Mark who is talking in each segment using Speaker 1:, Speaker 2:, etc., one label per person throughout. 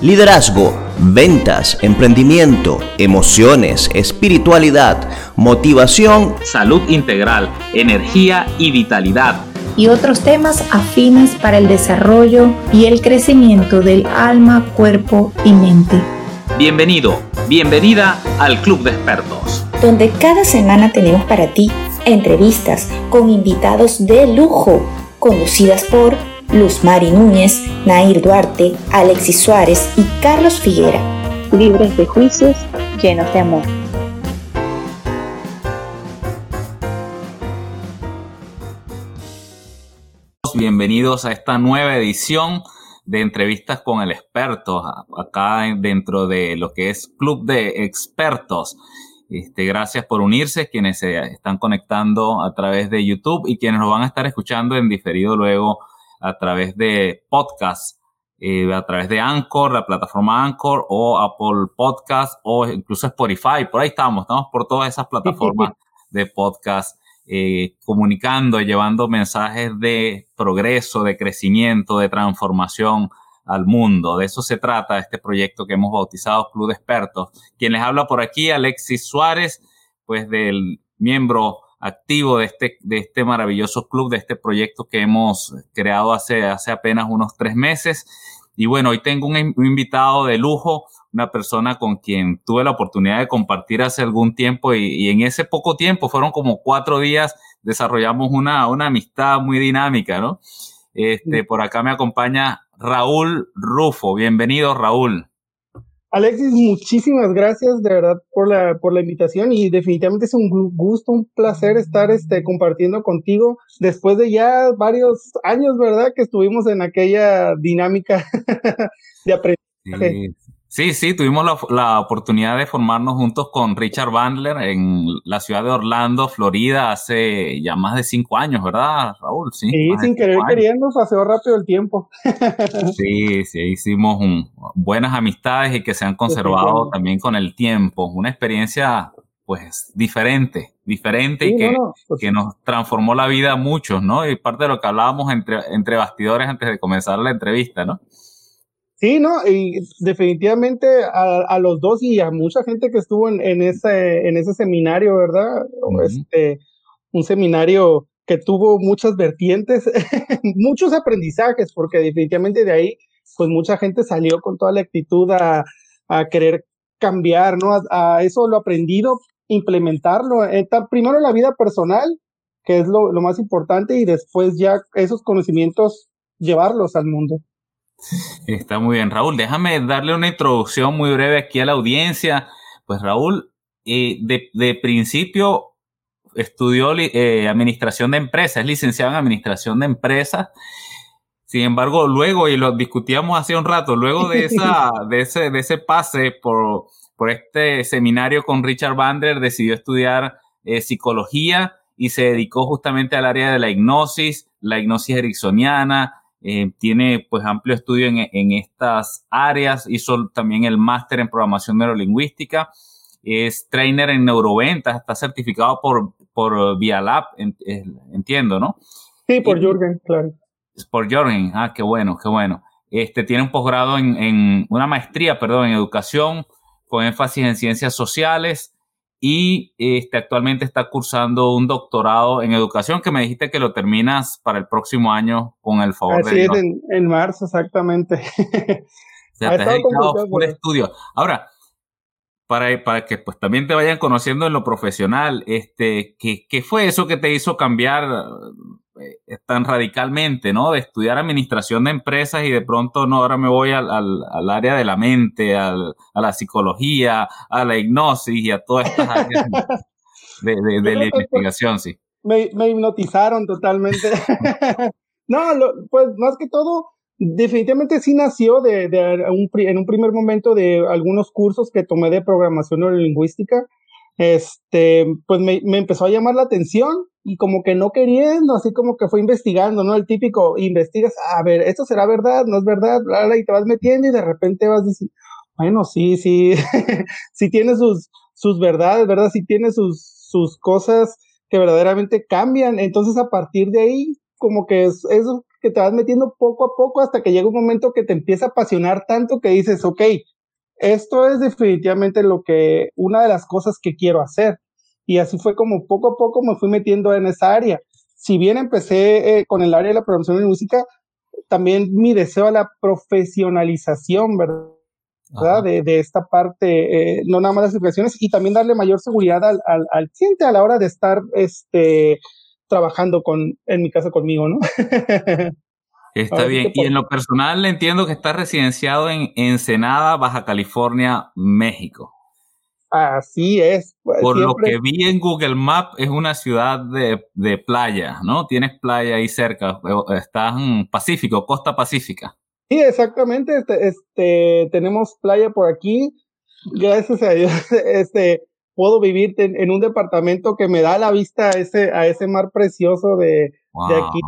Speaker 1: Liderazgo, ventas, emprendimiento, emociones, espiritualidad, motivación,
Speaker 2: salud integral, energía y vitalidad.
Speaker 3: Y otros temas afines para el desarrollo y el crecimiento del alma, cuerpo y mente.
Speaker 2: Bienvenido, bienvenida al Club de Expertos.
Speaker 3: Donde cada semana tenemos para ti entrevistas con invitados de lujo, conducidas por Luz Mari Núñez, Nair Duarte, Alexis Suárez y Carlos Figuera. Libres de juicios, llenos de amor.
Speaker 2: Bienvenidos a esta nueva edición de entrevistas con el experto, acá dentro de lo que es Club de Expertos. Este, gracias por unirse, quienes se están conectando a través de YouTube y quienes nos van a estar escuchando en diferido luego a través de podcast, eh, a través de Anchor, la plataforma Anchor o Apple Podcast o incluso Spotify. Por ahí estamos, estamos por todas esas plataformas de podcast. Eh, comunicando, llevando mensajes de progreso, de crecimiento, de transformación al mundo. De eso se trata este proyecto que hemos bautizado Club de Expertos. Quien les habla por aquí, Alexis Suárez, pues del miembro activo de este, de este maravilloso club, de este proyecto que hemos creado hace, hace apenas unos tres meses. Y bueno, hoy tengo un, invitado de lujo, una persona con quien tuve la oportunidad de compartir hace algún tiempo y, en ese poco tiempo, fueron como cuatro días, desarrollamos una, una amistad muy dinámica, ¿no? Este, por acá me acompaña Raúl Rufo. Bienvenido, Raúl.
Speaker 4: Alexis, muchísimas gracias de verdad por la, por la invitación y definitivamente es un gusto, un placer estar este, compartiendo contigo después de ya varios años, ¿verdad? Que estuvimos en aquella dinámica de aprendizaje.
Speaker 2: Sí, sí, tuvimos la, oportunidad de formarnos juntos con Richard Bandler en la ciudad de Orlando, Florida, hace ya más de cinco años, ¿verdad, Raúl?
Speaker 4: Sí, sin querer queriendo, pasó rápido el tiempo.
Speaker 2: sí, sí, hicimos buenas amistades y que se han conservado también con el tiempo. Una experiencia, pues, diferente, diferente y que, pues que nos transformó la vida a muchos, ¿no? Y parte de lo que hablábamos entre, entre bastidores antes de comenzar la entrevista, ¿no?
Speaker 4: Sí, no, y definitivamente a, los dos y a mucha gente que estuvo en, ese, en ese seminario, ¿verdad? este, un seminario que tuvo muchas vertientes, muchos aprendizajes, porque definitivamente de ahí, pues mucha gente salió con toda la actitud a, querer cambiar, ¿no? A, eso lo aprendido, implementarlo, eh, primero en la vida personal, que es lo, lo más importante, y después ya esos conocimientos llevarlos al mundo.
Speaker 2: Está muy bien, Raúl. Déjame darle una introducción muy breve aquí a la audiencia. Pues Raúl, eh, de, principio estudió eh, administración de empresas, es licenciado en administración de empresas. Sin embargo, luego, y lo discutíamos hace un rato, luego de, de, ese, de ese pase por, por este seminario con Richard Bander, decidió estudiar eh, psicología y se dedicó justamente al área de la hipnosis, la hipnosis ericksoniana, eh, tiene pues amplio estudio en, en, estas áreas, hizo también el máster en programación neurolingüística, es trainer en neuroventas, está certificado por, por Vialab, entiendo, ¿no?
Speaker 4: Sí, por Jürgen, claro.
Speaker 2: Por Jürgen, ah, qué bueno, qué bueno. Este tiene un posgrado en, en, una maestría, perdón, en educación con énfasis en ciencias sociales y este, actualmente está cursando un doctorado en educación que me dijiste que lo terminas para el próximo año con el favor
Speaker 4: Así es, en, en, marzo exactamente.
Speaker 2: o sea, te has dedicado full estudio. Ahora, para, para que pues también te vayan conociendo en lo profesional, este, ¿qué, ¿qué fue eso que te hizo cambiar tan radicalmente, ¿no? De estudiar administración de empresas y de pronto, no, ahora me voy al, al, área de la mente, al, a la psicología, a la hipnosis y a todas estas áreas de, de, la investigación, sí.
Speaker 4: Me, me hipnotizaron totalmente. no, pues más que todo, definitivamente sí nació de, de un, en un primer momento de algunos cursos que tomé de programación neurolingüística. Este, pues me, me empezó a llamar la atención y como que no queriendo, así como que fue investigando, ¿no? El típico, investigas, a ver, esto será verdad, no es verdad, y te vas metiendo y de repente vas diciendo, bueno, sí, sí, sí tiene sus, sus verdades, ¿verdad? Sí tiene sus, sus cosas que verdaderamente cambian. Entonces, a partir de ahí, como que es, eso que te vas metiendo poco a poco hasta que llega un momento que te empieza a apasionar tanto que dices, ok, esto es definitivamente lo que, una de las cosas que quiero hacer. Y así fue como poco a poco me fui metiendo en esa área. Si bien empecé eh, con el área de la programación de música, también mi deseo a la profesionalización, ¿verdad? De, de, esta parte, eh, no nada más las situaciones, y también darle mayor seguridad al, al, al, cliente a la hora de estar este, trabajando con, en mi casa conmigo, ¿no?
Speaker 2: Está bien. Y en lo personal entiendo que está residenciado en Ensenada, Baja California, México.
Speaker 4: Así es.
Speaker 2: Pues, Por lo que vi en Google Maps, es una ciudad de, de, playa, ¿no? Tienes playa ahí cerca, estás en Pacífico, costa pacífica.
Speaker 4: Sí, exactamente. Este, este, tenemos playa por aquí. Gracias a Dios, este, puedo vivir en, en un departamento que me da la vista a ese, a ese mar precioso de, wow. de aquí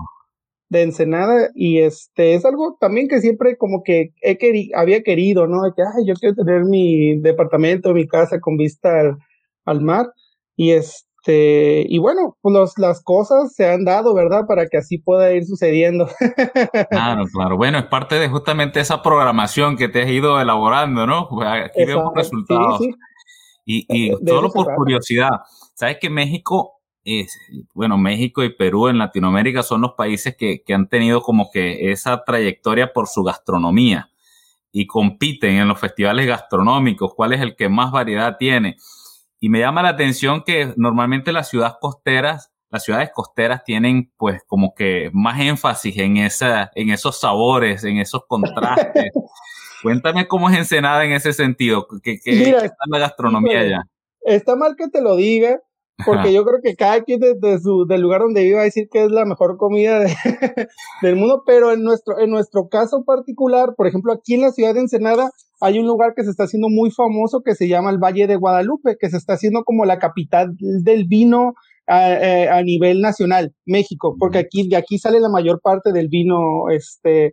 Speaker 4: de Ensenada y este es algo también que siempre como que he querido, había querido, ¿no? De que, ay, yo quiero tener mi departamento, mi casa con vista al, al mar y este, y bueno, pues los, las cosas se han dado, ¿verdad? Para que así pueda ir sucediendo.
Speaker 2: Claro, claro. Bueno, es parte de justamente esa programación que te has ido elaborando, ¿no? Pues aquí Exacto. vemos resultados. Sí, sí. Y, y solo por curiosidad, ¿sabes que México es, bueno, México y Perú en Latinoamérica son los países que, que, han tenido como que esa trayectoria por su gastronomía y compiten en los festivales gastronómicos, cuál es el que más variedad tiene. Y me llama la atención que normalmente las ciudades costeras, las ciudades costeras tienen pues como que más énfasis en esa, en esos sabores, en esos contrastes. Cuéntame cómo es Ensenada en ese sentido, que, que
Speaker 4: Mira,
Speaker 2: está la gastronomía allá.
Speaker 4: Está mal que te lo diga, porque yo creo que cada quien desde su, del lugar donde vive va a decir que es la mejor comida de, del mundo, pero en nuestro, en nuestro caso particular, por ejemplo, aquí en la ciudad de Ensenada hay un lugar que se está haciendo muy famoso que se llama el Valle de Guadalupe, que se está haciendo como la capital del vino a, a nivel nacional, México, porque aquí, de aquí sale la mayor parte del vino, este,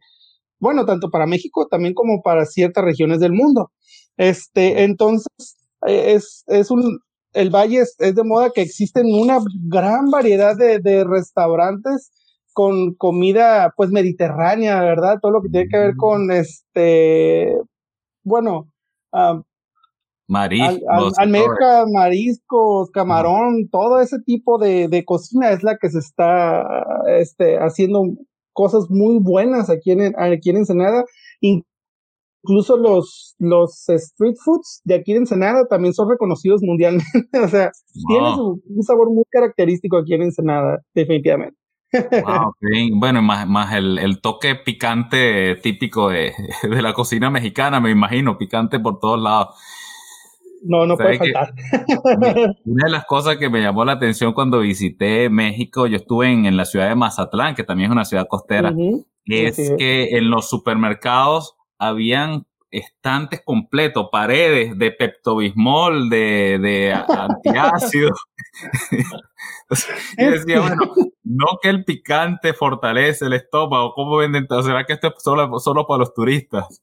Speaker 4: bueno, tanto para México también como para ciertas regiones del mundo. Este, entonces, es, es un, el Valle es, es, de moda que existen una gran variedad de, de, restaurantes con comida pues mediterránea, ¿verdad? Todo lo que tiene que ver con este, bueno, um,
Speaker 2: mariscos,
Speaker 4: al, al, almeja, mariscos, camarón, uh todo ese tipo de, de, cocina es la que se está este, haciendo cosas muy buenas aquí en, aquí en Ensenada, incluso los, los street foods de aquí de Ensenada también son reconocidos mundialmente. o sea, wow. tiene su, un sabor muy característico aquí en Ensenada, definitivamente.
Speaker 2: Wow, bien. Bueno, más, más el, el, toque picante típico de, de, la cocina mexicana, me imagino, picante por todos lados.
Speaker 4: No, no puede faltar.
Speaker 2: Una de las cosas que me llamó la atención cuando visité México, yo estuve en, en la ciudad de Mazatlán, que también es una ciudad costera, uh -huh. es sí, sí. que en los supermercados habían estantes completos, paredes de peptobismol, de, de antiácido. y decía, bueno, no que el picante fortalece el estómago, ¿cómo venden? ¿Será que esto es solo, solo para los turistas?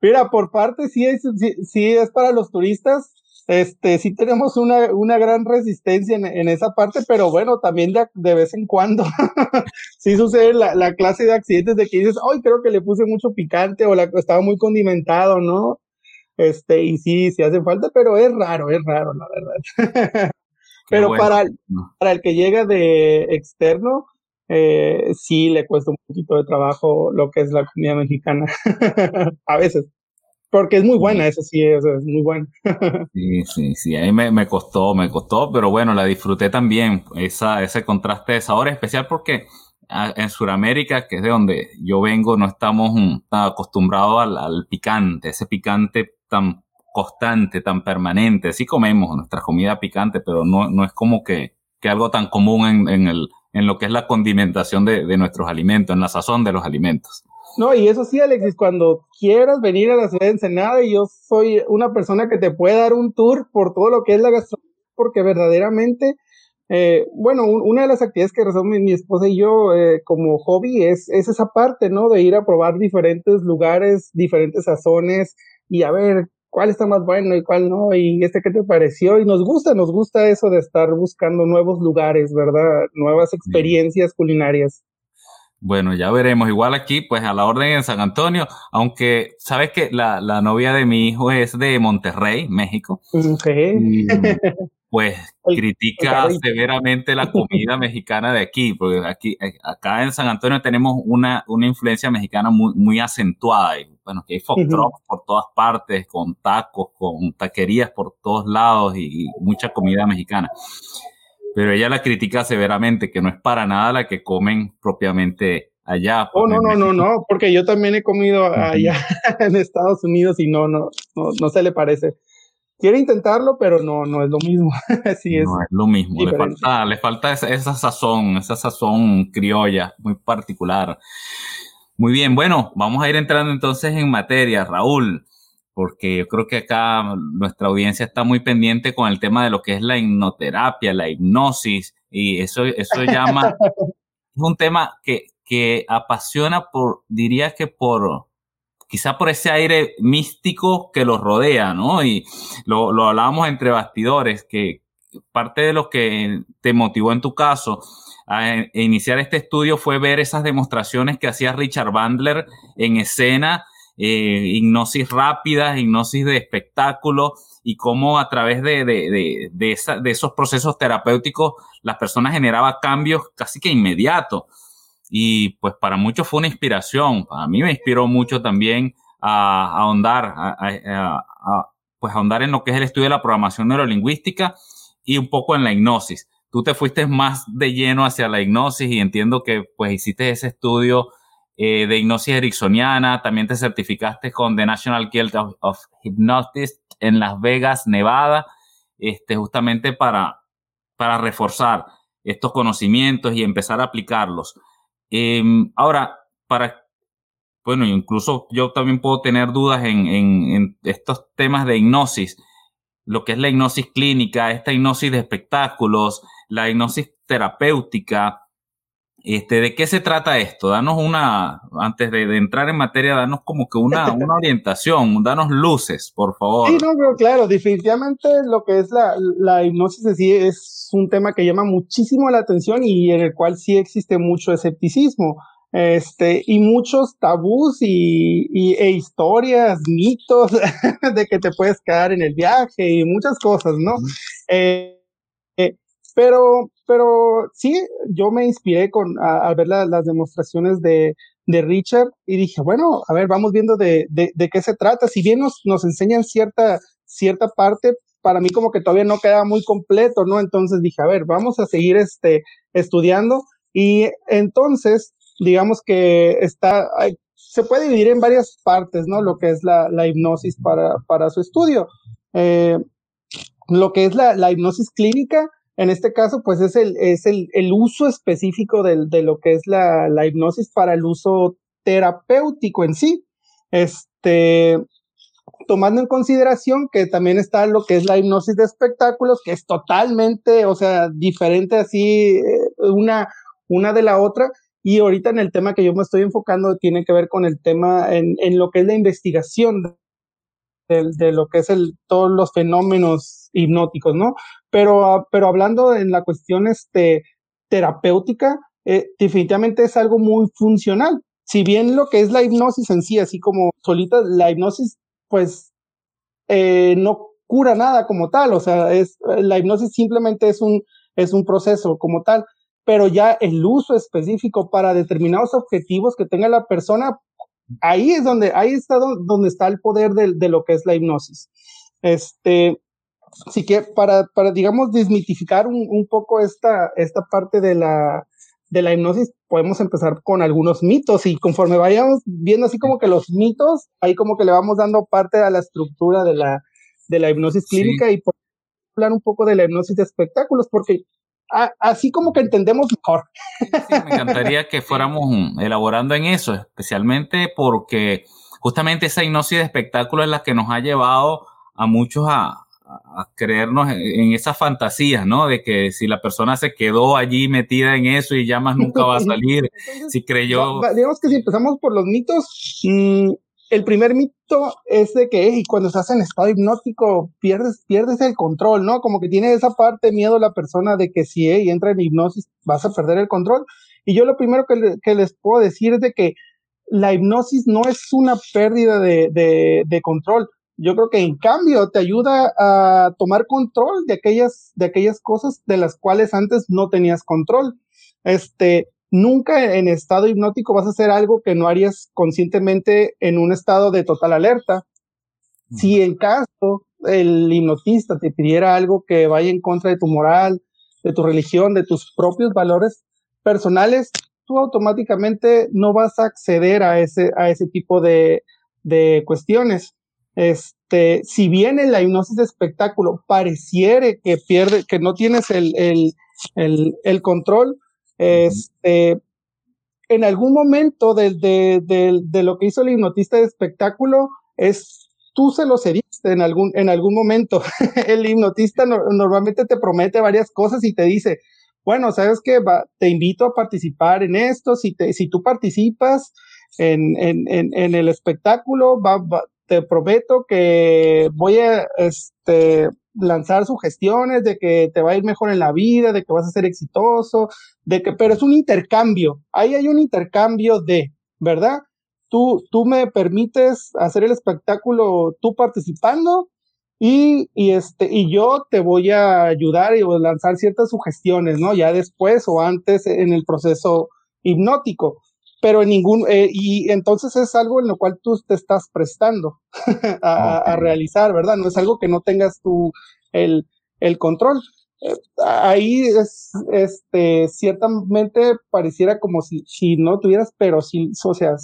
Speaker 4: Mira, por parte sí es, sí es para los turistas, este, sí tenemos una, una gran resistencia en, en, esa parte, pero bueno, también de, de vez en cuando sí sucede la, la, clase de accidentes de que dices, ay, creo que le puse mucho picante o la, estaba muy condimentado, ¿no? Este, y sí, sí hace falta, pero es raro, es raro, la verdad. pero bueno. para, para el que llega de externo, eh, sí le cuesta un poquito de trabajo lo que es la comida mexicana, a veces. Porque es muy buena, eso sí, eso es muy buena.
Speaker 2: sí, sí, sí, a mí me, me, costó, me costó, pero bueno, la disfruté también, esa, ese contraste de sabores, especial porque en Sudamérica, que es de donde yo vengo, no estamos um, acostumbrados al, al, picante, ese picante tan constante, tan permanente. Sí comemos nuestra comida picante, pero no, no es como que, que algo tan común en, en, el, en lo que es la condimentación de, de nuestros alimentos, en la sazón de los alimentos.
Speaker 4: No, y eso sí, Alexis, cuando quieras venir a la ciudad de Ensenada, y yo soy una persona que te puede dar un tour por todo lo que es la gastronomía, porque verdaderamente, eh, bueno, un, una de las actividades que mi, mi, esposa y yo eh, como hobby es, es esa parte, ¿no? De ir a probar diferentes lugares, diferentes sazones, y a ver cuál está más bueno y cuál no, y este qué te pareció, y nos gusta, nos gusta eso de estar buscando nuevos lugares, ¿verdad? Nuevas experiencias culinarias.
Speaker 2: Bueno, ya veremos. Igual aquí, pues a la orden en San Antonio, aunque sabes que la, la novia de mi hijo es de Monterrey, México.
Speaker 4: Sí.
Speaker 2: pues critica severamente la comida mexicana de aquí, porque aquí, eh, acá en San Antonio tenemos una, una influencia mexicana muy, muy acentuada. Y, bueno, que hay food por todas partes, con tacos, con taquerías por todos lados y mucha comida mexicana pero ella la critica severamente, que no es para nada la que comen propiamente allá.
Speaker 4: Oh, no, no, no, no, porque yo también he comido allá en Estados Unidos y no, no, no, no se le parece. Quiere intentarlo, pero no, no es lo mismo.
Speaker 2: Así es. No es lo mismo. Le falta, le falta esa, esa, sazón, esa sazón criolla muy particular. Muy bien, bueno, vamos a ir entrando entonces en materia, Raúl porque yo creo que acá nuestra audiencia está muy pendiente con el tema de lo que es la hipnoterapia, la hipnosis, y eso, eso llama, es un tema que, que apasiona por, diría que por, quizá por ese aire místico que los rodea, ¿no? Y lo, lo hablábamos entre bastidores, que parte de lo que te motivó en tu caso a iniciar este estudio fue ver esas demostraciones que hacía Richard Bandler en escena eh, hipnosis rápida, hipnosis de espectáculo y cómo a través de, de, de, esos procesos terapéuticos las personas generaban cambios casi que inmediatos. Y pues para muchos fue una inspiración. A mí me inspiró mucho también a, ahondar, a, pues en lo que es el estudio de la programación neurolingüística y un poco en la hipnosis. Tú te fuiste más de lleno hacia la hipnosis y entiendo que pues hiciste ese estudio eh, de hipnosis ericksoniana, también te certificaste con The National Guild of, Hypnotists en Las Vegas, Nevada, este, justamente para, para reforzar estos conocimientos y empezar a aplicarlos. Em, ahora, para, bueno, incluso yo también puedo tener dudas en, en estos temas de hipnosis, lo que es la hipnosis clínica, esta hipnosis de espectáculos, la hipnosis terapéutica, este, ¿De qué se trata esto? Danos una, antes de, entrar en materia, danos como que una, una orientación, danos luces, por favor.
Speaker 4: Sí, no, pero claro, definitivamente lo que es la, la hipnosis en sí es un tema que llama muchísimo la atención y en el cual sí existe mucho escepticismo. Este, y muchos tabús y, y e historias, mitos de que te puedes quedar en el viaje y muchas cosas, ¿no? eh, pero pero sí, yo me inspiré con, a, ver las demostraciones de, de, Richard y dije, bueno, a ver, vamos viendo de, de, de, qué se trata. Si bien nos, nos enseñan cierta, cierta parte, para mí como que todavía no queda muy completo, ¿no? Entonces dije, a ver, vamos a seguir este, estudiando. Y entonces, digamos que está, se puede dividir en varias partes, ¿no? Lo que es la, la hipnosis para, para su estudio. Eh, lo que es la, la hipnosis clínica, en este caso, pues es el, es el, el uso específico de, de lo que es la, la, hipnosis para el uso terapéutico en sí. Este, tomando en consideración que también está lo que es la hipnosis de espectáculos, que es totalmente, o sea, diferente así eh, una, una de la otra. Y ahorita en el tema que yo me estoy enfocando tiene que ver con el tema en, en lo que es la investigación de, de, lo que es el, todos los fenómenos hipnóticos, ¿no? Pero, ah, pero hablando en la cuestión este, terapéutica, eh, definitivamente es algo muy funcional. Si bien lo que es la hipnosis en sí, así como solita, la hipnosis, pues, eh, no cura nada como tal, o sea, es, la hipnosis simplemente es un, es un proceso como tal, pero ya el uso específico para determinados objetivos que tenga la persona, ahí es donde, ahí está donde está el poder de, de lo que es la hipnosis. Este, Así que para, para digamos, desmitificar un, un, poco esta, esta parte de la, de la hipnosis, podemos empezar con algunos mitos y conforme vayamos viendo así como que los mitos, ahí como que le vamos dando parte a la estructura de la, de la hipnosis clínica y por hablar un poco de la hipnosis de espectáculos, porque así como que entendemos mejor.
Speaker 2: me encantaría que fuéramos elaborando en eso, especialmente porque justamente esa hipnosis de espectáculos es la que nos ha llevado a muchos a, a creernos en esas fantasías, ¿no? De que si la persona se quedó allí metida en eso y ya más nunca va a salir, si creyó...
Speaker 4: Digamos que si empezamos por los mitos, mmm, el primer mito es de que y cuando estás en estado hipnótico pierdes, pierdes el control, ¿no? Como que tiene esa parte miedo la persona de que si entra en hipnosis vas a perder el control. Y yo lo primero que, les puedo decir es de que la hipnosis no es una pérdida de, de, control. Yo creo que en cambio te ayuda a tomar control de aquellas, de aquellas cosas de las cuales antes no tenías control. Este, nunca en estado hipnótico vas a hacer algo que no harías conscientemente en un estado de total alerta. Si en caso el hipnotista te pidiera algo que vaya en contra de tu moral, de tu religión, de tus propios valores personales, tú automáticamente no vas a acceder a ese, a ese tipo de, de cuestiones. Este, si bien en la hipnosis de espectáculo pareciere que pierde, que no tienes el, el, el, el control, este, en algún momento de, de, de, de, lo que hizo el hipnotista de espectáculo es tú se lo cediste en algún, en algún momento. el hipnotista normalmente te promete varias cosas y te dice, bueno, sabes que te invito a participar en esto, si, te, si tú participas en, en, en, en el espectáculo, va, te prometo que voy a este, lanzar sugestiones de que te va a ir mejor en la vida, de que vas a ser exitoso, de que, pero es un intercambio, ahí hay un intercambio de, ¿verdad? tú, tú me permites hacer el espectáculo tú participando y, y, este, y yo te voy a ayudar y lanzar ciertas sugestiones, ¿no? Ya después o antes en el proceso hipnótico. Pero en ningún, eh, y entonces es algo en lo cual tú te estás prestando a, a, realizar, ¿verdad? No es algo que no tengas tú el, el control. Eh, ahí es, este, ciertamente pareciera como si, si no tuvieras, pero si, o sea,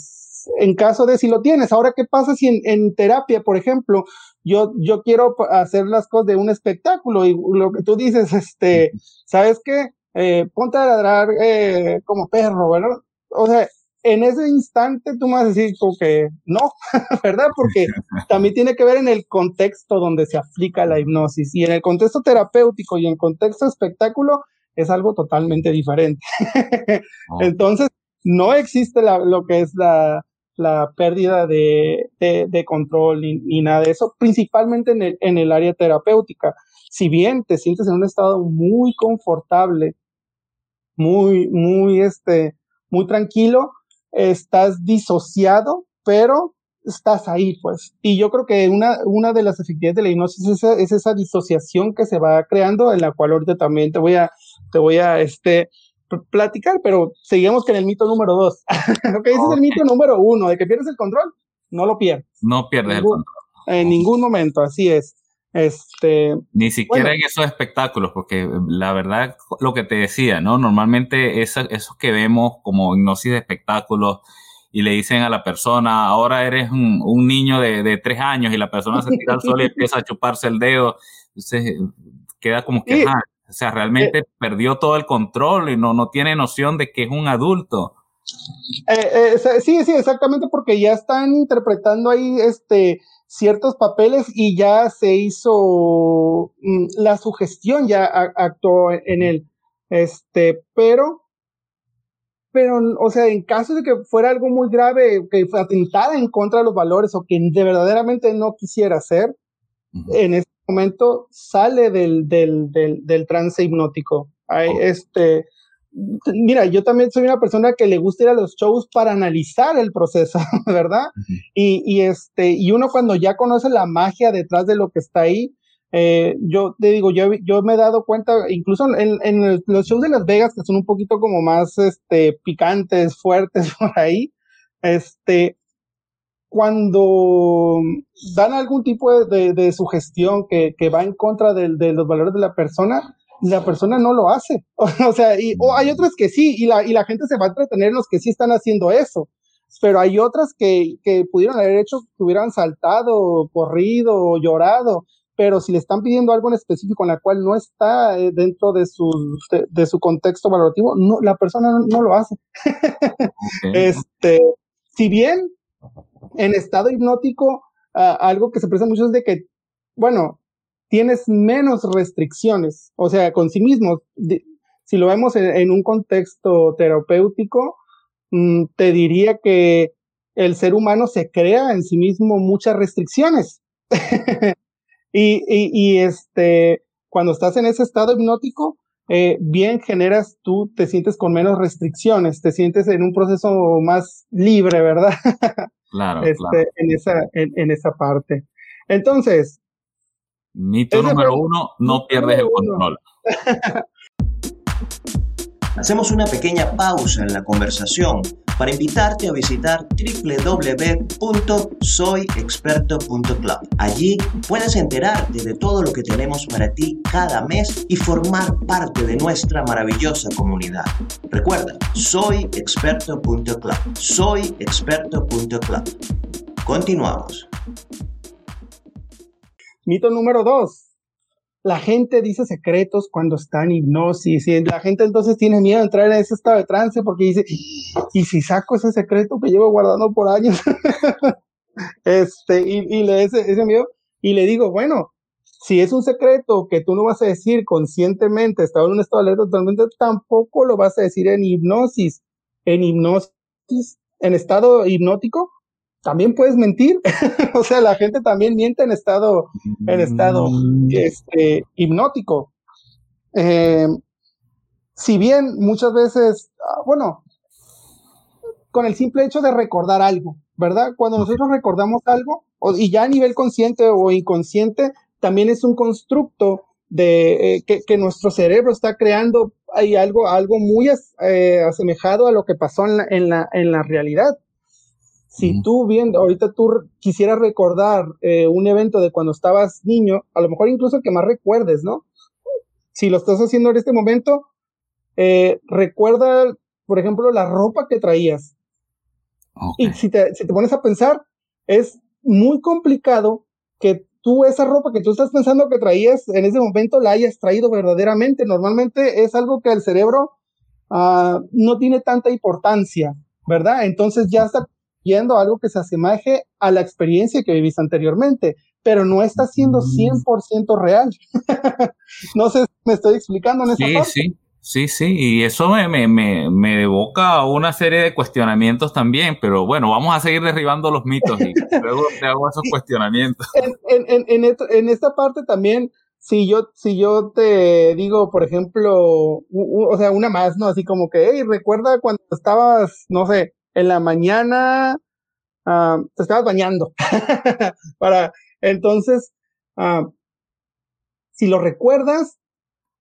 Speaker 4: en caso de si lo tienes. Ahora, ¿qué pasa si en, terapia, por ejemplo, yo, yo quiero hacer las cosas de un espectáculo y lo que tú dices, este, ¿sabes qué? Eh, ponte a ladrar eh, como perro, ¿verdad? O sea, en ese instante tú me vas a decir como que no, ¿verdad? Porque también tiene que ver en el contexto donde se aplica la hipnosis y en el contexto terapéutico y en el contexto espectáculo es algo totalmente diferente. Entonces, no existe la, lo que es la, la pérdida de, de, control ni, nada de eso, principalmente en el, en el área terapéutica. Si bien te sientes en un estado muy confortable, muy, muy, este, muy tranquilo, estás disociado, pero estás ahí, pues. Y yo creo que una, una de las efectividades de la hipnosis es esa, es esa disociación que se va creando, en la cual ahorita también te voy a, te voy a, este, platicar, pero seguimos con el mito número dos. ok, ese es el mito número uno, de que pierdes el control, no lo pierdes.
Speaker 2: No pierdes el control.
Speaker 4: En ningún momento, así es. Este,
Speaker 2: Ni siquiera en esos espectáculos, porque la verdad, lo que te decía, ¿no? Normalmente esos que vemos como hipnosis de espectáculos y le dicen a la persona, ahora eres un, un niño de, de, tres años y la persona se tira al sol y empieza a chuparse el dedo, entonces queda como que, o sea, realmente eh, perdió todo el control y no, no tiene noción de que es un adulto.
Speaker 4: Eh, eh, sí, sí, exactamente, porque ya están interpretando ahí este ciertos papeles y ya se hizo mm, la sugestión, ya actuó en él. Este, pero, pero, o sea, en caso de que fuera algo muy grave, que atentara en contra de los valores o que de verdaderamente no quisiera hacer, en ese momento sale del, del, del, del trance hipnótico. Hay, este, mira, yo también soy una persona que le gusta ir a los shows para analizar el proceso, ¿verdad? y, y, este, y uno cuando ya conoce la magia detrás de lo que está ahí, eh, yo te digo, yo, yo me he dado cuenta, incluso en, en los shows de Las Vegas, que son un poquito como más, este, picantes, fuertes por ahí, este, cuando dan algún tipo de, de, sugestión que, que, va en contra de, de, los valores de la persona, la persona no lo hace. o sea, y, o hay otras que sí, y la, y la gente se va a entretener en los que sí están haciendo eso. Pero hay otras que, que pudieron haber hecho que hubieran saltado, corrido, llorado. Pero si le están pidiendo algo en específico en la cual no está eh, dentro de su, de, su contexto valorativo, no, la persona no, no lo hace. este, si bien en estado hipnótico, uh, algo que se presenta mucho es de que, bueno, tienes menos restricciones, o sea, con sí mismo. si lo vemos en, en, un contexto terapéutico, mm, te diría que el ser humano se crea en sí mismo muchas restricciones. y, y, y, este, cuando estás en ese estado hipnótico, eh, bien generas, tú te sientes con menos restricciones, te sientes en un proceso más libre, ¿verdad?
Speaker 2: Claro,
Speaker 4: este,
Speaker 2: claro.
Speaker 4: En, esa, en, esa parte. Entonces.
Speaker 2: Mito número uno, no pierdes el control.
Speaker 1: Hacemos una pequeña pausa en la conversación para invitarte a visitar www.soyexperto.club. Allí puedes enterarte de todo lo que tenemos para ti cada mes y formar parte de nuestra maravillosa comunidad. Recuerda, soyexperto.club. Soyexperto.club. Continuamos.
Speaker 4: Mito número dos la gente dice secretos cuando está en hipnosis y la gente entonces tiene miedo de entrar en ese estado de trance porque dice, ¿y si saco ese secreto que llevo guardando por años? este, y, le ese, ese miedo y le digo, bueno, si es un secreto que tú no vas a decir conscientemente, estaba en un estado de alerta totalmente, tampoco lo vas a decir en hipnosis. En hipnosis, en estado hipnótico, también puedes mentir. o sea, la gente también miente en estado, en estado mm. este, hipnótico. Eh, si bien muchas veces, ah, bueno, con el simple hecho de recordar algo, ¿verdad? Cuando nosotros recordamos algo, y ya a nivel consciente o inconsciente, también es un constructo de eh, que, nuestro cerebro está creando hay algo, algo muy eh, asemejado a lo que pasó en la, en la, en la realidad. Si tú viendo, ahorita tú quisieras recordar eh, un evento de cuando estabas niño, a lo mejor incluso que más recuerdes, ¿no? Si lo estás haciendo en este momento, eh, recuerda, por ejemplo, la ropa que traías. Y si te, si te pones a pensar, es muy complicado que tú esa ropa que tú estás pensando que traías en ese momento la hayas traído verdaderamente. Normalmente es algo que el cerebro uh, no tiene tanta importancia, ¿verdad? Entonces ya está yendo algo que se asemeje a la experiencia que viviste anteriormente, pero no está siendo 100% real. no sé si me estoy explicando en esa
Speaker 2: sí,
Speaker 4: parte.
Speaker 2: Sí, sí, sí, y eso me, me, me, me, evoca una serie de cuestionamientos también, pero bueno, vamos a seguir derribando los mitos y luego te hago esos cuestionamientos.
Speaker 4: En, en, en, en esta parte también, si yo, si yo te digo, por ejemplo, o sea, una más, ¿no? Así como que, hey, recuerda cuando estabas, no sé, en la mañana uh, te estabas bañando. Para, entonces, uh, si lo recuerdas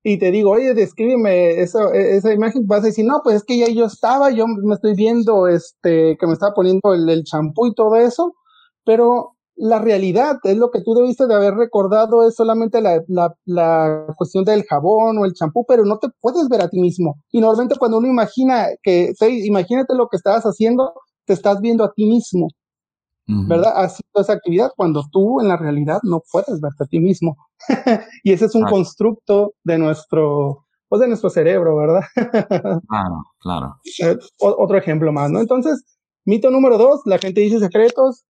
Speaker 4: y te digo, oye, descríbeme esa, esa imagen, vas a decir, no, pues es que ya yo estaba, yo me estoy viendo, este, que me estaba poniendo el champú y todo eso, pero la realidad es lo que tú debiste de haber recordado es solamente la, la, la cuestión del jabón o el champú, pero no te puedes ver a ti mismo. Y normalmente cuando uno imagina que, imagínate lo que estabas haciendo, te estás viendo a ti mismo, ¿verdad? Haciendo esa actividad cuando tú en la realidad no puedes verte a ti mismo. y ese es un constructo de nuestro, pues de nuestro cerebro, ¿verdad?
Speaker 2: claro, claro.
Speaker 4: Eh, otro ejemplo más, ¿no? Entonces, mito número dos, la gente dice secretos,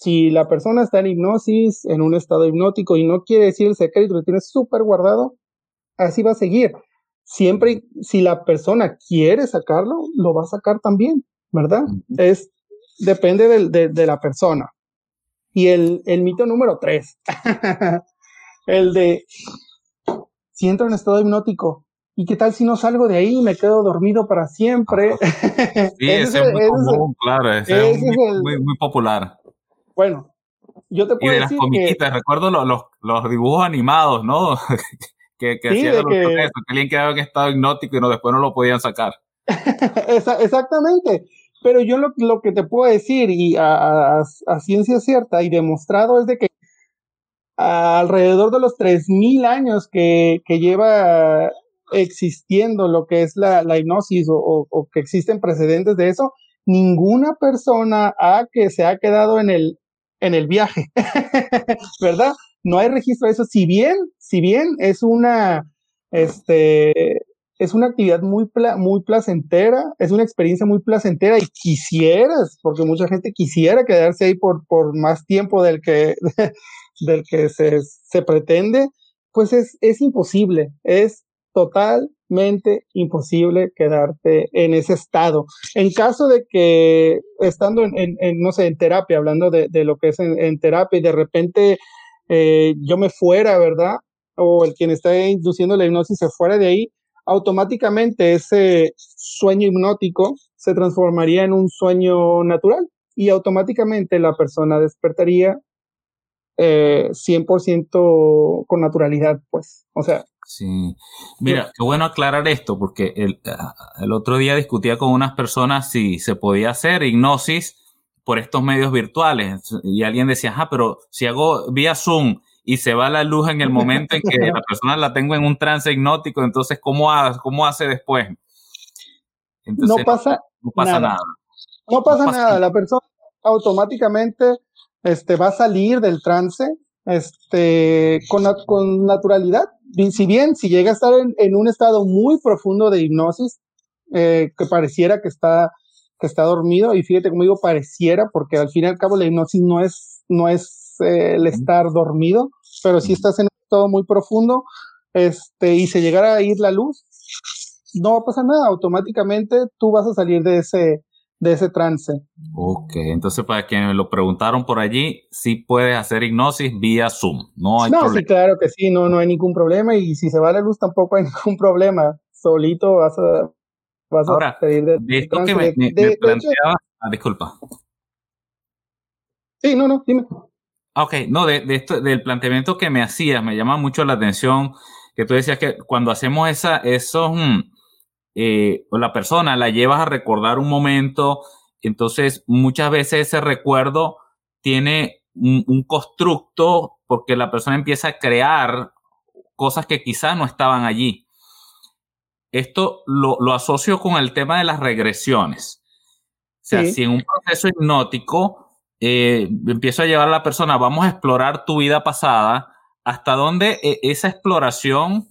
Speaker 4: si la persona está en hipnosis, en un estado hipnótico y no quiere decir el secreto, lo tiene súper guardado, así va a seguir. Siempre, si la persona quiere sacarlo, lo va a sacar también, ¿verdad? Es, depende de, la persona. Y el, el mito número tres, el de, si entro en estado hipnótico, ¿y qué tal si no salgo de ahí y me quedo dormido para siempre?
Speaker 2: Sí, ese, es muy común, claro, ese, es, muy, muy popular.
Speaker 4: Bueno, yo te puedo
Speaker 2: y de las comiquitas, recuerdo los, los, los, dibujos animados, ¿no? que, que hacían los que... que alguien quedaba en estado hipnótico y no, después no lo podían sacar.
Speaker 4: Exactamente. Pero yo lo, lo, que te puedo decir, y a, a, a, ciencia cierta y demostrado, es de que alrededor de los 3.000 años que, que lleva existiendo lo que es la, la hipnosis o, o, o, que existen precedentes de eso, ninguna persona ha que se ha quedado en el, en el viaje, ¿verdad? No hay registro de eso. Si bien, si bien es una, este, es una actividad muy, muy placentera, es una experiencia muy placentera y quisieras, porque mucha gente quisiera quedarse ahí por, por más tiempo del que, del que se, se pretende, pues es, es imposible, es imposible quedarte en ese estado. En caso de que estando en, no sé, en terapia, hablando de, lo que es en, terapia y de repente eh, yo me fuera, ¿verdad? o el quien está induciendo la hipnosis se fuera de ahí, automáticamente ese sueño hipnótico se transformaría en un sueño natural y automáticamente la persona despertaría eh, 100% con naturalidad, pues. O sea.
Speaker 2: Sí. Mira, qué bueno aclarar esto, porque el, ah, el otro día discutía con unas personas si se podía hacer hipnosis por estos medios virtuales. Y alguien decía, ah, pero si hago vía Zoom y se va la luz en el momento en que la persona la tengo en un trance hipnótico, entonces, ¿cómo, hace, cómo hace después?
Speaker 4: no pasa, no, pasa nada. No pasa, nada. La persona automáticamente este, va a salir del trance este, con, con naturalidad. Si bien, si llega a estar en, un estado muy profundo de hipnosis, eh, que pareciera que está, que está dormido, y fíjate como digo, pareciera, porque al fin y al cabo la hipnosis no es, no es eh, el estar dormido, pero si estás en un estado muy profundo, este, y se llegara a ir la luz, no va a pasar nada, automáticamente tú vas a salir de ese, de ese trance.
Speaker 2: Ok, entonces para quienes me lo preguntaron por allí, sí puedes hacer hipnosis vía Zoom, no hay no,
Speaker 4: sí, claro que sí, no, no hay ningún problema y si se va la luz tampoco hay ningún problema, solito vas a, vas
Speaker 2: Ahora, a de, de esto que me, planteaba, ah, disculpa.
Speaker 4: Sí, no, no, dime.
Speaker 2: Ok, no, de, de, esto, del planteamiento que me hacías, me llama mucho la atención que tú decías que cuando hacemos esa, esos... Mm, eh, la persona la llevas a recordar un momento, entonces muchas veces ese recuerdo tiene un, constructo porque la persona empieza a crear cosas que quizás no estaban allí. Esto lo, asocio con el tema de las regresiones. O sea, si en un proceso hipnótico eh, empiezo a llevar a la persona, vamos a explorar tu vida pasada, hasta dónde eh, esa exploración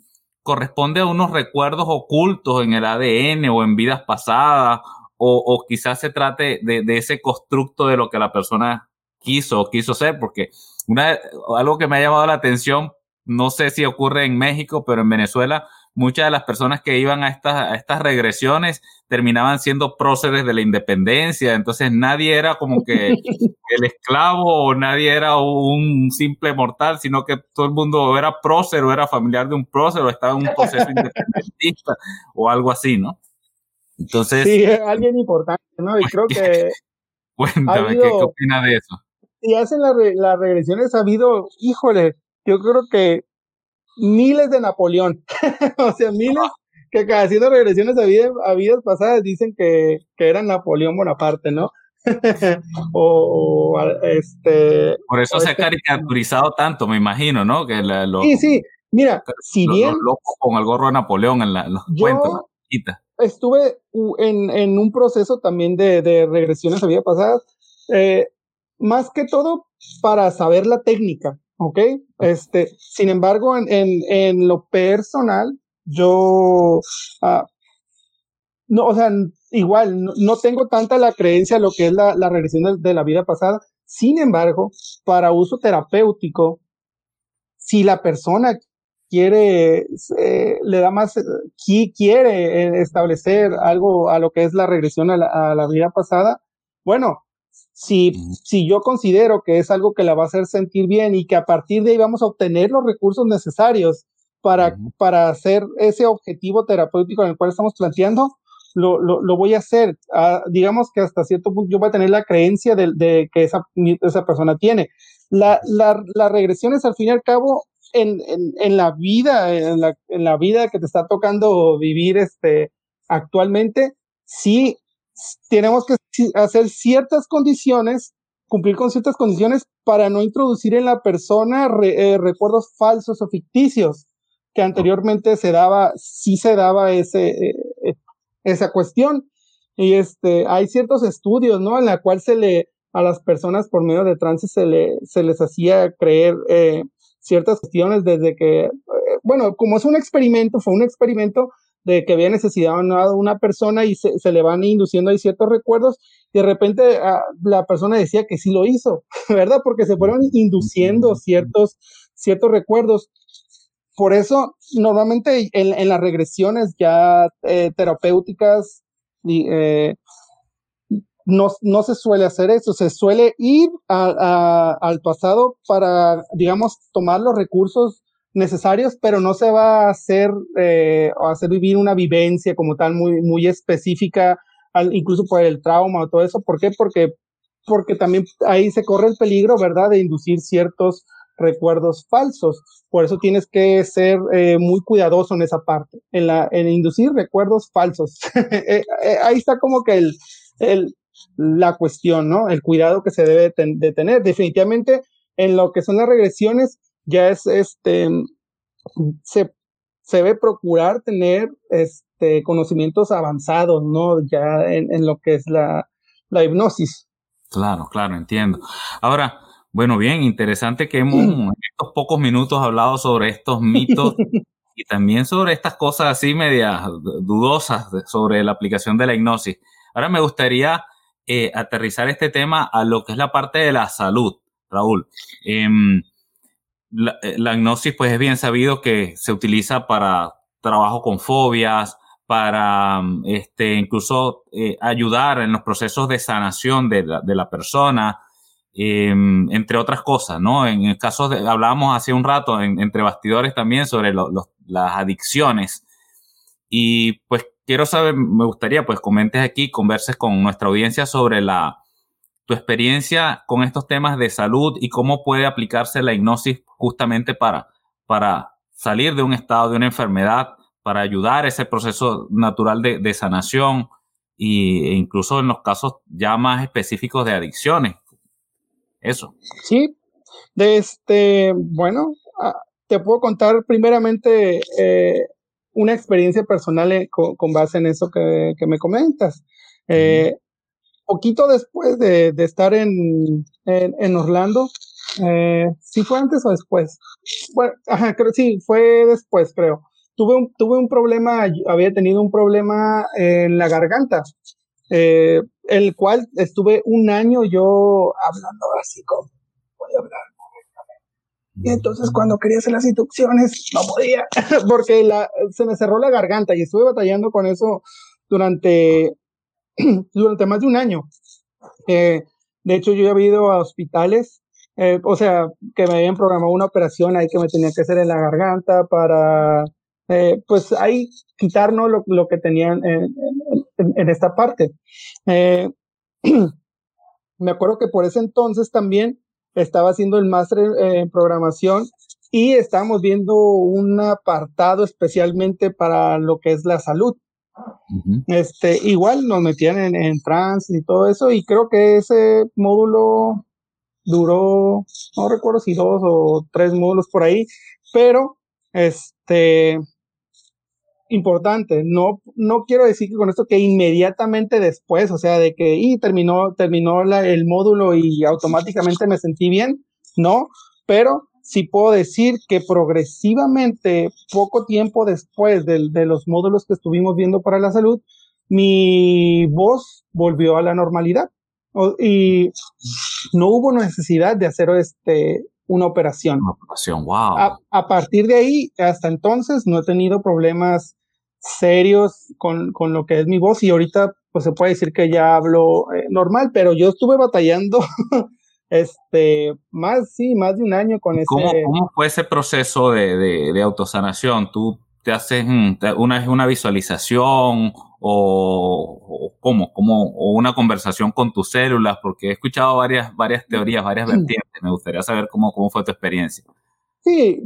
Speaker 2: corresponde a unos recuerdos ocultos en el ADN o en vidas pasadas, o, quizás se trate de, ese constructo de lo que la persona quiso o quiso ser, porque una, algo que me ha llamado la atención, no sé si ocurre en México, pero en Venezuela, muchas de las personas que iban a estas, a estas regresiones terminaban siendo próceres de la independencia, entonces nadie era como que el esclavo o nadie era un simple mortal, sino que todo el mundo era prócer o era familiar de un prócer o estaba en un proceso independentista o algo así, ¿no?
Speaker 4: Entonces... Sí, alguien importante, ¿no? Y creo que...
Speaker 2: Cuéntame, ¿qué, opinas de eso?
Speaker 4: Y hacen las regresiones, ha habido, híjole, yo creo que miles de Napoleón, o sea, miles que haciendo regresiones a vidas, a vidas pasadas dicen que, que era Napoleón Bonaparte, ¿no? o, este.
Speaker 2: Por eso se ha este caricaturizado tanto, me imagino, ¿no? Que
Speaker 4: sí, sí. Mira, si bien.
Speaker 2: con el gorro de Napoleón en, la, los cuentos,
Speaker 4: Estuve en, en, un proceso también de, de regresiones a vidas pasadas, eh, más que todo para saber la técnica, ¿ok? Este, sin embargo, en, en, en lo personal, yo, ah, no, o sea, igual, no, tengo tanta la creencia de lo que es la, la regresión de, la vida pasada. Sin embargo, para uso terapéutico, si la persona quiere, eh, le da más, quiere eh, establecer algo a lo que es la regresión a la, a la vida pasada, bueno, si, si yo considero que es algo que la va a hacer sentir bien y que a partir de ahí vamos a obtener los recursos necesarios para, para hacer ese objetivo terapéutico en el cual estamos planteando, lo, lo, lo voy a hacer. Ah, digamos que hasta cierto punto yo voy a tener la creencia de, de que esa, esa persona tiene. La, la, las regresiones, al fin y al cabo, en, en, en la vida, en la, en la vida que te está tocando vivir este, actualmente, sí tenemos que hacer ciertas condiciones, cumplir con ciertas condiciones para no introducir en la persona eh, recuerdos falsos o ficticios que anteriormente se daba, sí se daba ese, eh, eh, esa cuestión. Y este, hay ciertos estudios, ¿no? En la cual se le, a las personas por medio de trance se, le, se les hacía creer eh, ciertas cuestiones desde que, bueno, como es un experimento, fue un experimento de que había necesidad de una persona y se, se, le van induciendo ahí ciertos recuerdos y de repente ah, la persona decía que sí lo hizo, ¿verdad? Porque se fueron induciendo ciertos, ciertos recuerdos. Por eso, normalmente en, las regresiones ya eh, terapéuticas, eh, no, no, se suele hacer eso, se suele ir al pasado para, digamos, tomar los recursos necesarios, pero no se va a hacer eh, o hacer vivir una vivencia como tal muy, muy específica, incluso por el trauma o todo eso. ¿Por qué? Porque, porque también ahí se corre el peligro, ¿verdad?, de inducir ciertos recuerdos falsos. Por eso tienes que ser eh, muy cuidadoso en esa parte, en, la, en inducir recuerdos falsos. Eh, eh, ahí está como que el, el, la cuestión, ¿no? El cuidado que se debe de tener. Definitivamente, en lo que son las regresiones, ya es este, se, se debe procurar tener este, conocimientos avanzados, ¿no? Ya en, en lo que es la, la hipnosis.
Speaker 2: Claro, claro, entiendo. Ahora, bueno, bien, interesante que hemos en estos pocos minutos hablado sobre estos mitos y también sobre estas cosas así medias dudosas sobre la aplicación de la hipnosis. Ahora me gustaría eh, aterrizar este tema a lo que es la parte de la salud, Raúl. Em, eh, la, hipnosis, pues es bien sabido que se utiliza para trabajo con fobias, para este, incluso eh, ayudar en los procesos de sanación de la, la persona, Em, entre otras cosas, ¿no? En el caso de, hablábamos hace un rato entre bastidores también sobre las adicciones. Y pues quiero saber, me gustaría pues comentes aquí, converses con nuestra audiencia sobre la, tu experiencia con estos temas de salud y cómo puede aplicarse la hipnosis justamente para, para salir de un estado de una enfermedad, para ayudar ese proceso natural de, de sanación e incluso en los casos ya más específicos de adicciones, eso.
Speaker 4: Sí, de este, bueno, ah, te puedo contar primeramente eh, una experiencia personal eh, con, base en eso que, me comentas. Eh, poquito después de, estar en, en, Orlando, eh, ¿sí fue antes o después? Bueno, ajá, creo sí, fue después, creo. Tuve un, tuve un problema, había tenido un problema en la garganta eh, el cual estuve un año yo hablando así como voy hablar y entonces cuando quería hacer las inducciones no podía porque la, se me cerró la garganta y estuve batallando con eso durante, durante más de un año. Eh, de hecho, yo he ido a hospitales, eh, o sea, que me habían programado una operación ahí que me tenía que hacer en la garganta para, eh, pues ahí quitarnos lo, que tenían en, en, esta parte. Eh, me acuerdo que por ese entonces también estaba haciendo el máster en programación y estábamos viendo un apartado especialmente para lo que es la salud. Este, igual nos metían en, en trans y todo eso, y creo que ese módulo duró, no recuerdo si dos o tres módulos por ahí, pero este, importante. No, no quiero decir que con esto que inmediatamente después, o sea, de que y terminó, terminó el módulo y automáticamente me sentí bien, no, pero sí puedo decir que progresivamente, poco tiempo después de, de los módulos que estuvimos viendo para la salud, mi voz volvió a la normalidad y no hubo necesidad de hacer este una operación.
Speaker 2: Una operación, wow.
Speaker 4: A, a, partir de ahí, hasta entonces, no he tenido problemas serios con, con, lo que es mi voz y ahorita pues se puede decir que ya hablo eh, normal, pero yo estuve batallando este más, sí, más de un año con ese...
Speaker 2: ¿Cómo fue ese proceso de, de, de autosanación? ¿Tú te haces una, una visualización o, o cómo, o una conversación con tus células? Porque he escuchado varias, varias teorías, varias vertientes. Me gustaría saber cómo, cómo fue tu experiencia.
Speaker 4: Sí,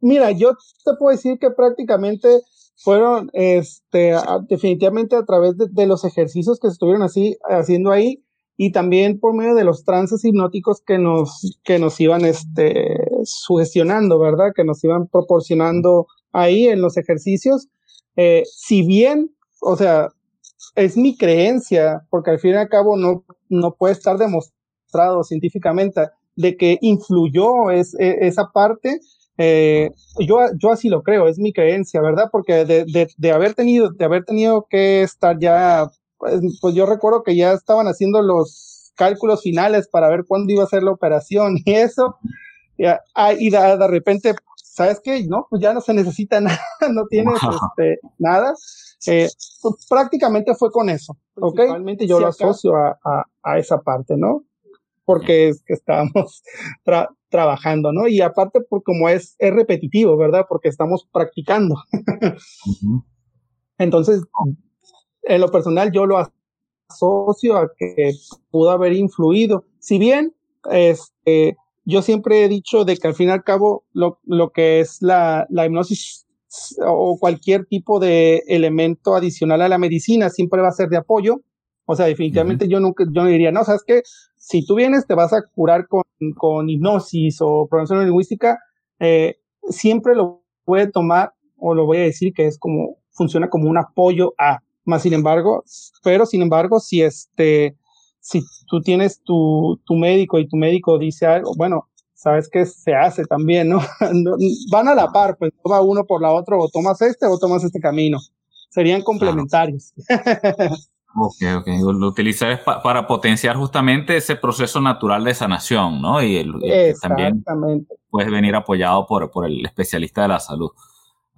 Speaker 4: mira, yo te puedo decir que prácticamente fueron este, definitivamente a través de, los ejercicios que se estuvieron así, haciendo ahí y también por medio de los trances hipnóticos que nos, que nos iban este, sugestionando, ¿verdad? Que nos iban proporcionando ahí en los ejercicios. Eh, si bien, o sea, es mi creencia, porque al fin y al cabo no, no puede estar demostrado científicamente de que influyó es, e, esa parte, eh, yo, yo así lo creo, es mi creencia, ¿verdad? Porque de, de, de haber tenido, de haber tenido que estar ya, pues, pues, yo recuerdo que ya estaban haciendo los cálculos finales para ver cuándo iba a ser la operación y eso, ah, y de, de, repente, ¿sabes qué? No, pues ya no se necesita nada, no tienes este, nada. Eh, pues prácticamente fue con eso, ¿ok? Realmente yo lo asocio a, a, a esa parte, ¿no? porque es que estábamos trabajando, ¿no? Y aparte, por como es, es repetitivo, ¿verdad? Porque estamos practicando. Entonces, en lo personal, yo lo asocio a que pudo haber influido. Si bien, este, yo siempre he dicho de que al fin y al cabo, lo, lo que es la, la hipnosis o cualquier tipo de elemento adicional a la medicina siempre va a ser de apoyo. O sea, definitivamente yo nunca, yo no diría, no, sabes que si tú vienes te vas a curar con, con hipnosis o programación lingüística, eh, siempre lo puede tomar o lo voy a decir que es como, funciona como un apoyo a, más sin embargo, pero sin embargo, si este, si tú tienes tu, tu médico y tu médico dice algo, bueno, sabes que se hace también, ¿no? Van a la par, pues toma uno por la otra, o tomas este o tomas este camino. Serían complementarios.
Speaker 2: Ok, ok. Lo utilizas para potenciar justamente ese proceso natural de sanación, ¿no? Y el, también puede venir apoyado por, por el especialista de la salud.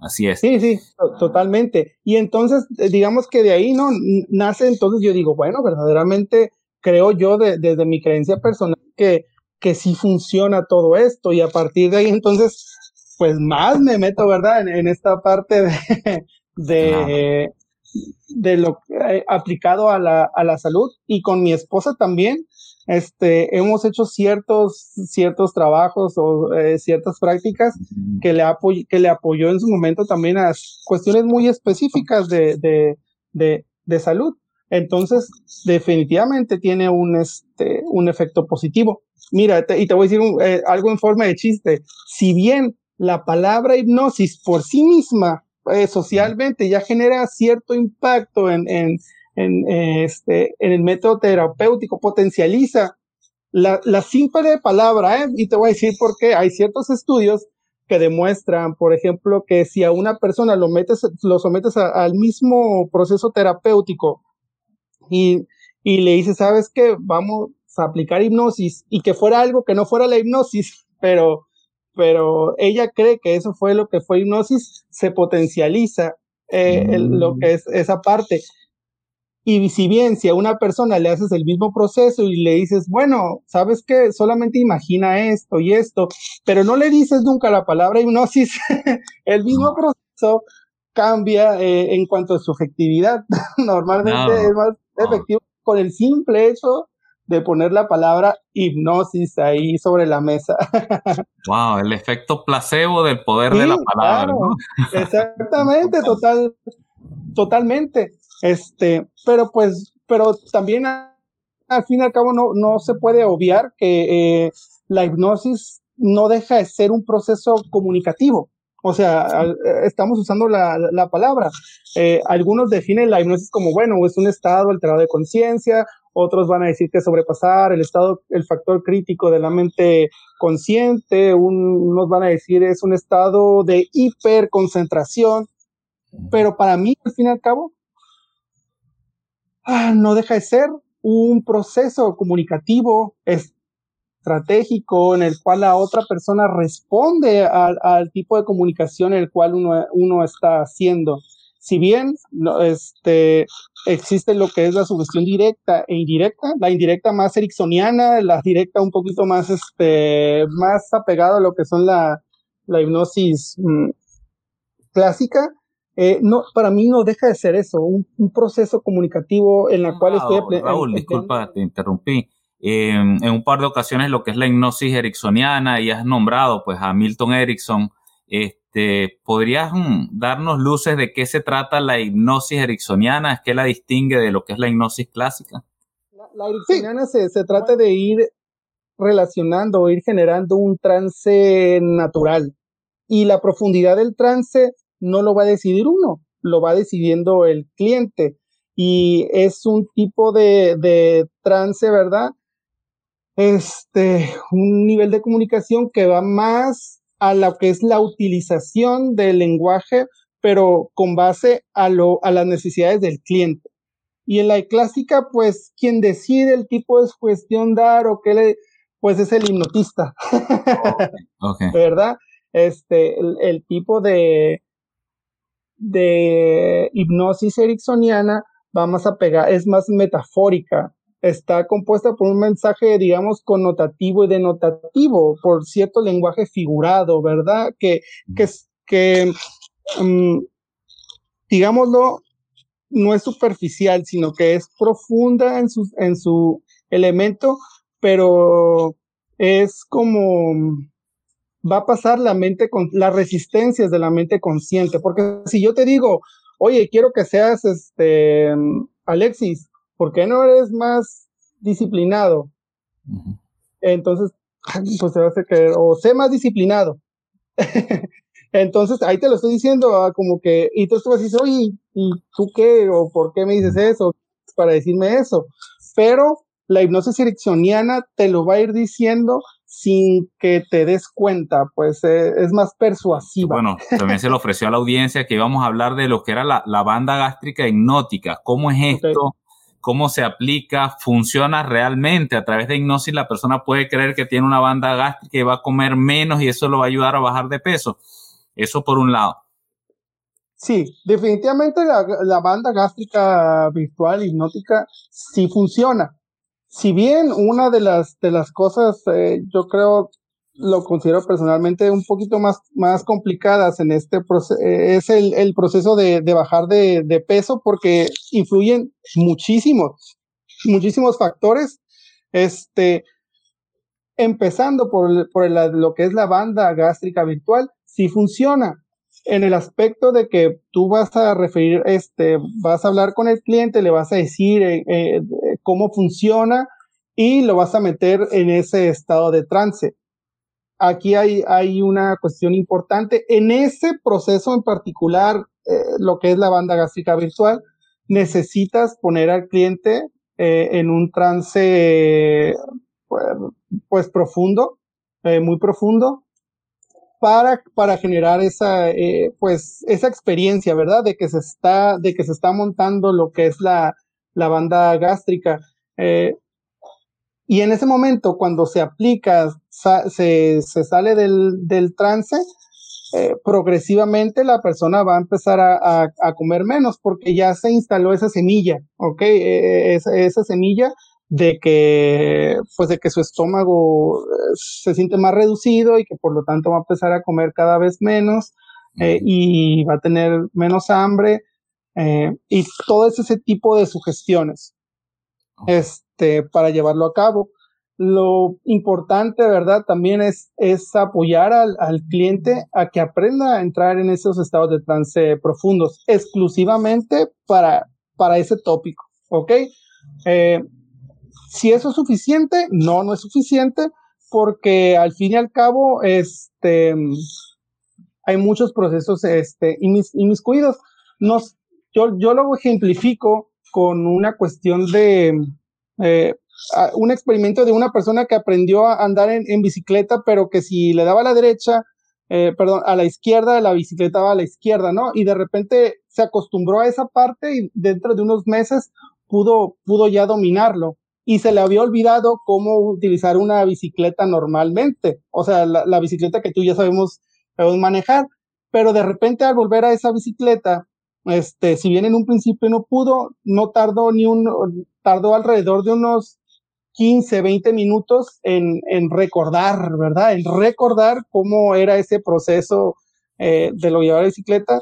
Speaker 2: Así es.
Speaker 4: Sí, sí, totalmente. Y entonces, eh, digamos que de ahí, ¿no? Nace entonces, yo digo, bueno, verdaderamente creo yo desde mi creencia personal que que sí funciona todo esto y a partir de ahí entonces pues más me meto, ¿verdad? En, esta parte de, de, de lo eh, aplicado a la, a la salud y con mi esposa también. Este, hemos hecho ciertos, ciertos trabajos o eh, ciertas prácticas que le, apoyó en su momento también a cuestiones muy específicas de, de, de, salud. Entonces, definitivamente tiene un, este, un efecto positivo. Mira, y te voy a decir eh, algo en forma de chiste. Si bien la palabra hipnosis por sí misma, eh, socialmente, ya genera cierto impacto en, en, este, en el método terapéutico, potencializa la, la simple palabra, ¿eh? y te voy a decir por qué. Hay ciertos estudios que demuestran, por ejemplo, que si a una persona lo metes, lo sometes al mismo proceso terapéutico y, y le dices, ¿sabes qué? Vamos, aplicar hipnosis y que fuera algo que no fuera la hipnosis, pero, pero ella cree que eso fue lo que fue hipnosis, se potencializa eh, lo que es esa parte. Y si bien si a una persona le haces el mismo proceso y le dices, bueno, sabes que solamente imagina esto y esto, pero no le dices nunca la palabra hipnosis, el mismo proceso cambia eh, en cuanto a su efectividad. Normalmente es más efectivo con el simple hecho de poner la palabra hipnosis ahí sobre la mesa.
Speaker 2: wow, el efecto placebo del poder de la palabra.
Speaker 4: Exactamente, total, totalmente. Este, pero pues, pero también al fin y al cabo no, no se puede obviar que eh, la hipnosis no deja de ser un proceso comunicativo. O sea, estamos usando la, la palabra. Eh, algunos definen la hipnosis como, bueno, es un estado alterado de conciencia otros van a decir que sobrepasar el estado, el factor crítico de la mente consciente, unos van a decir es un estado de hiperconcentración, pero para mí, al fin y al cabo, ah, no deja de ser un proceso comunicativo, estratégico, en el cual la otra persona responde al, tipo de comunicación en el cual uno, uno está haciendo. Si bien este, existe lo que es la sugestión directa e indirecta, la indirecta más ericksoniana, la directa un poquito más, este, más apegada a lo que son la, la hipnosis mm, clásica, eh, no, para mí no deja de ser eso, un, proceso comunicativo en el cual estoy...
Speaker 2: Raúl, disculpa, te interrumpí. en un par de ocasiones lo que es la hipnosis ericksoniana y has nombrado pues a Milton Erickson, este, ¿Podrías mm, darnos luces de qué se trata la hipnosis ericksoniana? ¿Qué la distingue de lo que es la hipnosis clásica?
Speaker 4: La, ericksoniana se, se trata de ir relacionando o ir generando un trance natural. Y la profundidad del trance no lo va a decidir uno, lo va decidiendo el cliente. Y es un tipo de, de trance, ¿verdad? Este, un nivel de comunicación que va más a lo que es la utilización del lenguaje, pero con base a, lo, a las necesidades del cliente. Y en la clásica, pues, quien decide el tipo de cuestión dar o qué le, pues es el hipnotista. ¿Verdad? Este, el, tipo de, de hipnosis ericksoniana va más a pegar, es más metafórica, está compuesta por un mensaje, digamos, connotativo y denotativo, por cierto lenguaje figurado, ¿verdad? Que, que, que mm, digámoslo, no es superficial, sino que es profunda en su, en su elemento, pero es como va a pasar la mente con las resistencias de la mente consciente, porque si yo te digo, oye, quiero que seas este Alexis, ¿por qué no eres más disciplinado? Entonces, pues se va a o sé más disciplinado. Entonces, ahí te lo estoy diciendo, ah, como que, y tú vas a decir, oye, ¿y tú qué? ¿O por qué me dices eso? Para decirme eso. Pero la hipnosis ericksoniana te lo va a ir diciendo sin que te des cuenta, pues eh, es más persuasiva.
Speaker 2: Bueno, también se le ofreció a la audiencia que íbamos a hablar de lo que era la, banda gástrica hipnótica. ¿Cómo es esto? ¿Cómo se aplica? ¿Funciona realmente? A través de hipnosis la persona puede creer que tiene una banda gástrica y va a comer menos y eso lo va a ayudar a bajar de peso. Eso por un lado.
Speaker 4: Sí, definitivamente la, banda gástrica virtual hipnótica sí funciona. Si bien una de las, de las cosas, eh, yo creo, lo considero personalmente un poquito más, más complicadas en este proceso, eh, es el, proceso de, bajar de, peso porque influyen muchísimos, muchísimos factores. Este, empezando por, por lo que es la banda gástrica virtual, si funciona en el aspecto de que tú vas a referir, este, vas a hablar con el cliente, le vas a decir eh, eh, cómo funciona y lo vas a meter en ese estado de trance. Aquí hay, hay una cuestión importante. En ese proceso en particular, eh, lo que es la banda gástrica virtual, necesitas poner al cliente en un trance pues, profundo, muy profundo, para, para generar esa, eh, pues, esa experiencia, ¿verdad? De que se está, de que se está montando lo que es la, la banda gástrica. Eh, y en ese momento, cuando se aplica, se, se, sale del, del trance, eh, progresivamente la persona va a empezar a, a, comer menos porque ya se instaló esa semilla, ¿ok? esa, esa semilla de que, pues de que su estómago eh, se siente más reducido y que por lo tanto va a empezar a comer cada vez menos eh, y va a tener menos hambre eh, y todo ese tipo de sugestiones este, para llevarlo a cabo. Lo importante, ¿verdad? También es, es apoyar al, al, cliente a que aprenda a entrar en esos estados de trance profundos, exclusivamente para, para ese tópico, ¿ok? Eh, si eso es suficiente, no, no es suficiente, porque al fin y al cabo, este, hay muchos procesos este, inmiscuidos. Nos, yo, yo lo ejemplifico con una cuestión de eh, un experimento de una persona que aprendió a andar en, bicicleta, pero que si le daba a la derecha, eh, perdón, a la izquierda, la bicicleta va a la izquierda, ¿no? Y de repente se acostumbró a esa parte y dentro de unos meses pudo, pudo ya dominarlo. Y se le había olvidado cómo utilizar una bicicleta normalmente, o sea, la, bicicleta que tú ya sabemos, manejar, pero de repente al volver a esa bicicleta, este, si bien en un principio no pudo, no tardó ni un, tardó alrededor de unos 15, 20 minutos en, en recordar, ¿verdad? En recordar cómo era ese proceso eh, de lo llevar la bicicleta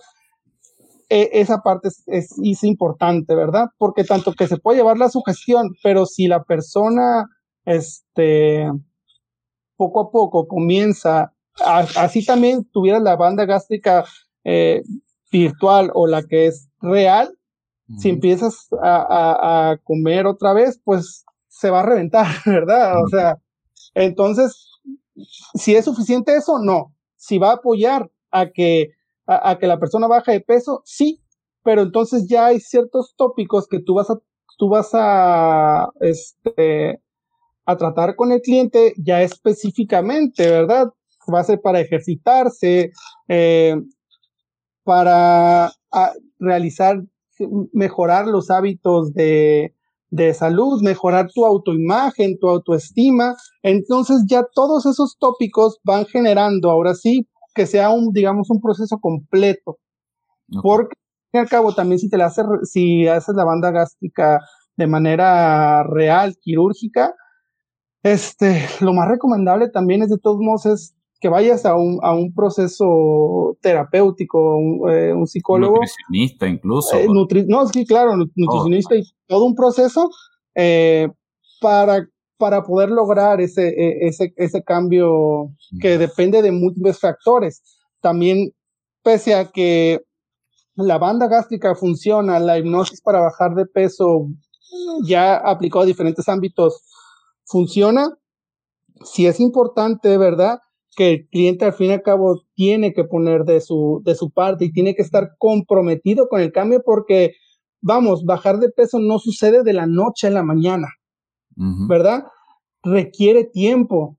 Speaker 4: e, esa parte es, importante, ¿verdad? Porque tanto que se puede llevar la sugestión, pero si la persona, este, poco a poco comienza, así también tuviera la banda gástrica eh, virtual o la que es real, si empiezas a, comer otra vez, pues se va a reventar, ¿verdad? O sea, entonces, si es suficiente eso, no. Si va a apoyar a que a, que la persona baja de peso, sí, pero entonces ya hay ciertos tópicos que tú vas a, tú vas a, este, a tratar con el cliente ya específicamente, ¿verdad? Va a ser para ejercitarse, eh, para realizar, mejorar los hábitos de, de salud, mejorar tu autoimagen, tu autoestima. Entonces ya todos esos tópicos van generando ahora sí que sea un, digamos, un proceso completo. Porque, al cabo, también si te la haces, si haces la banda gástrica de manera real, quirúrgica, este, lo más recomendable también es de todos modos es que vayas a un, a un proceso terapéutico, un, eh, un psicólogo.
Speaker 2: Nutricionista incluso.
Speaker 4: Eh, no, sí, claro, nutricionista y todo un proceso eh, para, para poder lograr ese, e, ese, ese cambio que depende de múltiples factores. También, pese a que la banda gástrica funciona, la hipnosis para bajar de peso ya aplicó a diferentes ámbitos funciona, si es importante, ¿verdad? Que el cliente al fin y al cabo tiene que poner de su, de su parte y tiene que estar comprometido con el cambio porque, vamos, bajar de peso no sucede de la noche a la mañana, ¿verdad? Requiere tiempo.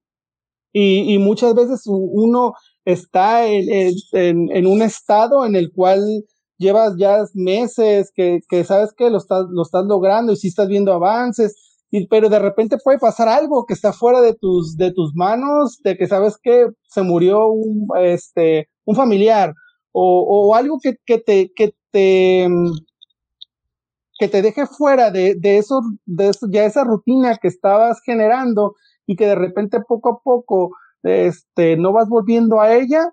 Speaker 4: Y, y, muchas veces uno está en, en, un estado en el cual llevas ya meses que, que sabes que lo estás, lo estás logrando y si estás viendo avances, pero de repente puede pasar algo que está fuera de tus, de tus manos, de que sabes que se murió un, este, un familiar o, o algo que, que, te, que te, que te deje fuera de, de eso, de eso, ya esa rutina que estabas generando y que de repente poco a poco, este, no vas volviendo a ella,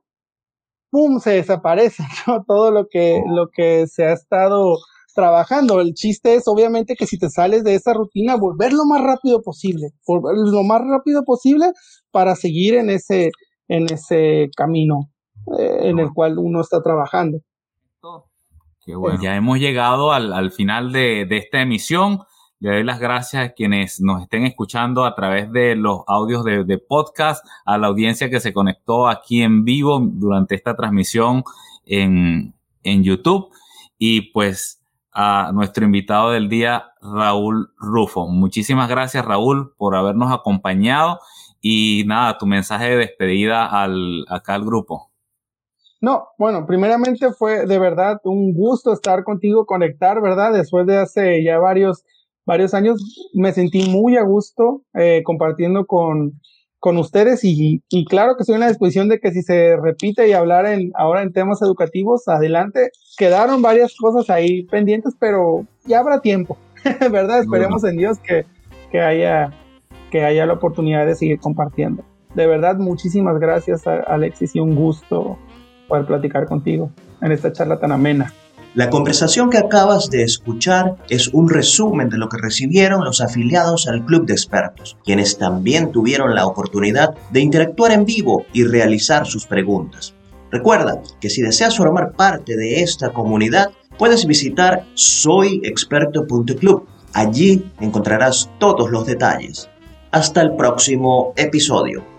Speaker 4: pum, se desaparece, Todo lo que, lo que se ha estado trabajando. El chiste es obviamente que si te sales de esa rutina, volver lo más rápido posible, volver lo más rápido posible para seguir en ese, en ese camino eh, en el cual uno está trabajando.
Speaker 2: Qué bueno. Ya hemos llegado al, al final de, de, esta emisión. Le doy las gracias a quienes nos estén escuchando a través de los audios de, de podcast, a la audiencia que se conectó aquí en vivo durante esta transmisión en, en YouTube. Y pues a nuestro invitado del día, Raúl Rufo. Muchísimas gracias, Raúl, por habernos acompañado y nada, tu mensaje de despedida al, acá al grupo.
Speaker 4: No, bueno, primeramente fue de verdad un gusto estar contigo, conectar, ¿verdad? Después de hace ya varios, varios años, me sentí muy a gusto eh, compartiendo con, con ustedes y, y, claro que estoy en la disposición de que si se repite y hablar en, ahora en temas educativos, adelante. Quedaron varias cosas ahí pendientes, pero ya habrá tiempo, ¿verdad? Esperemos en Dios que, que, haya, que haya la oportunidad de seguir compartiendo. De verdad, muchísimas gracias, Alexis, y un gusto poder platicar contigo en esta charla tan amena.
Speaker 1: La conversación que acabas de escuchar es un resumen de lo que recibieron los afiliados al Club de Expertos, quienes también tuvieron la oportunidad de interactuar en vivo y realizar sus preguntas. Recuerda que si deseas formar parte de esta comunidad, puedes visitar soyexperto.club. Allí encontrarás todos los detalles. Hasta el próximo episodio.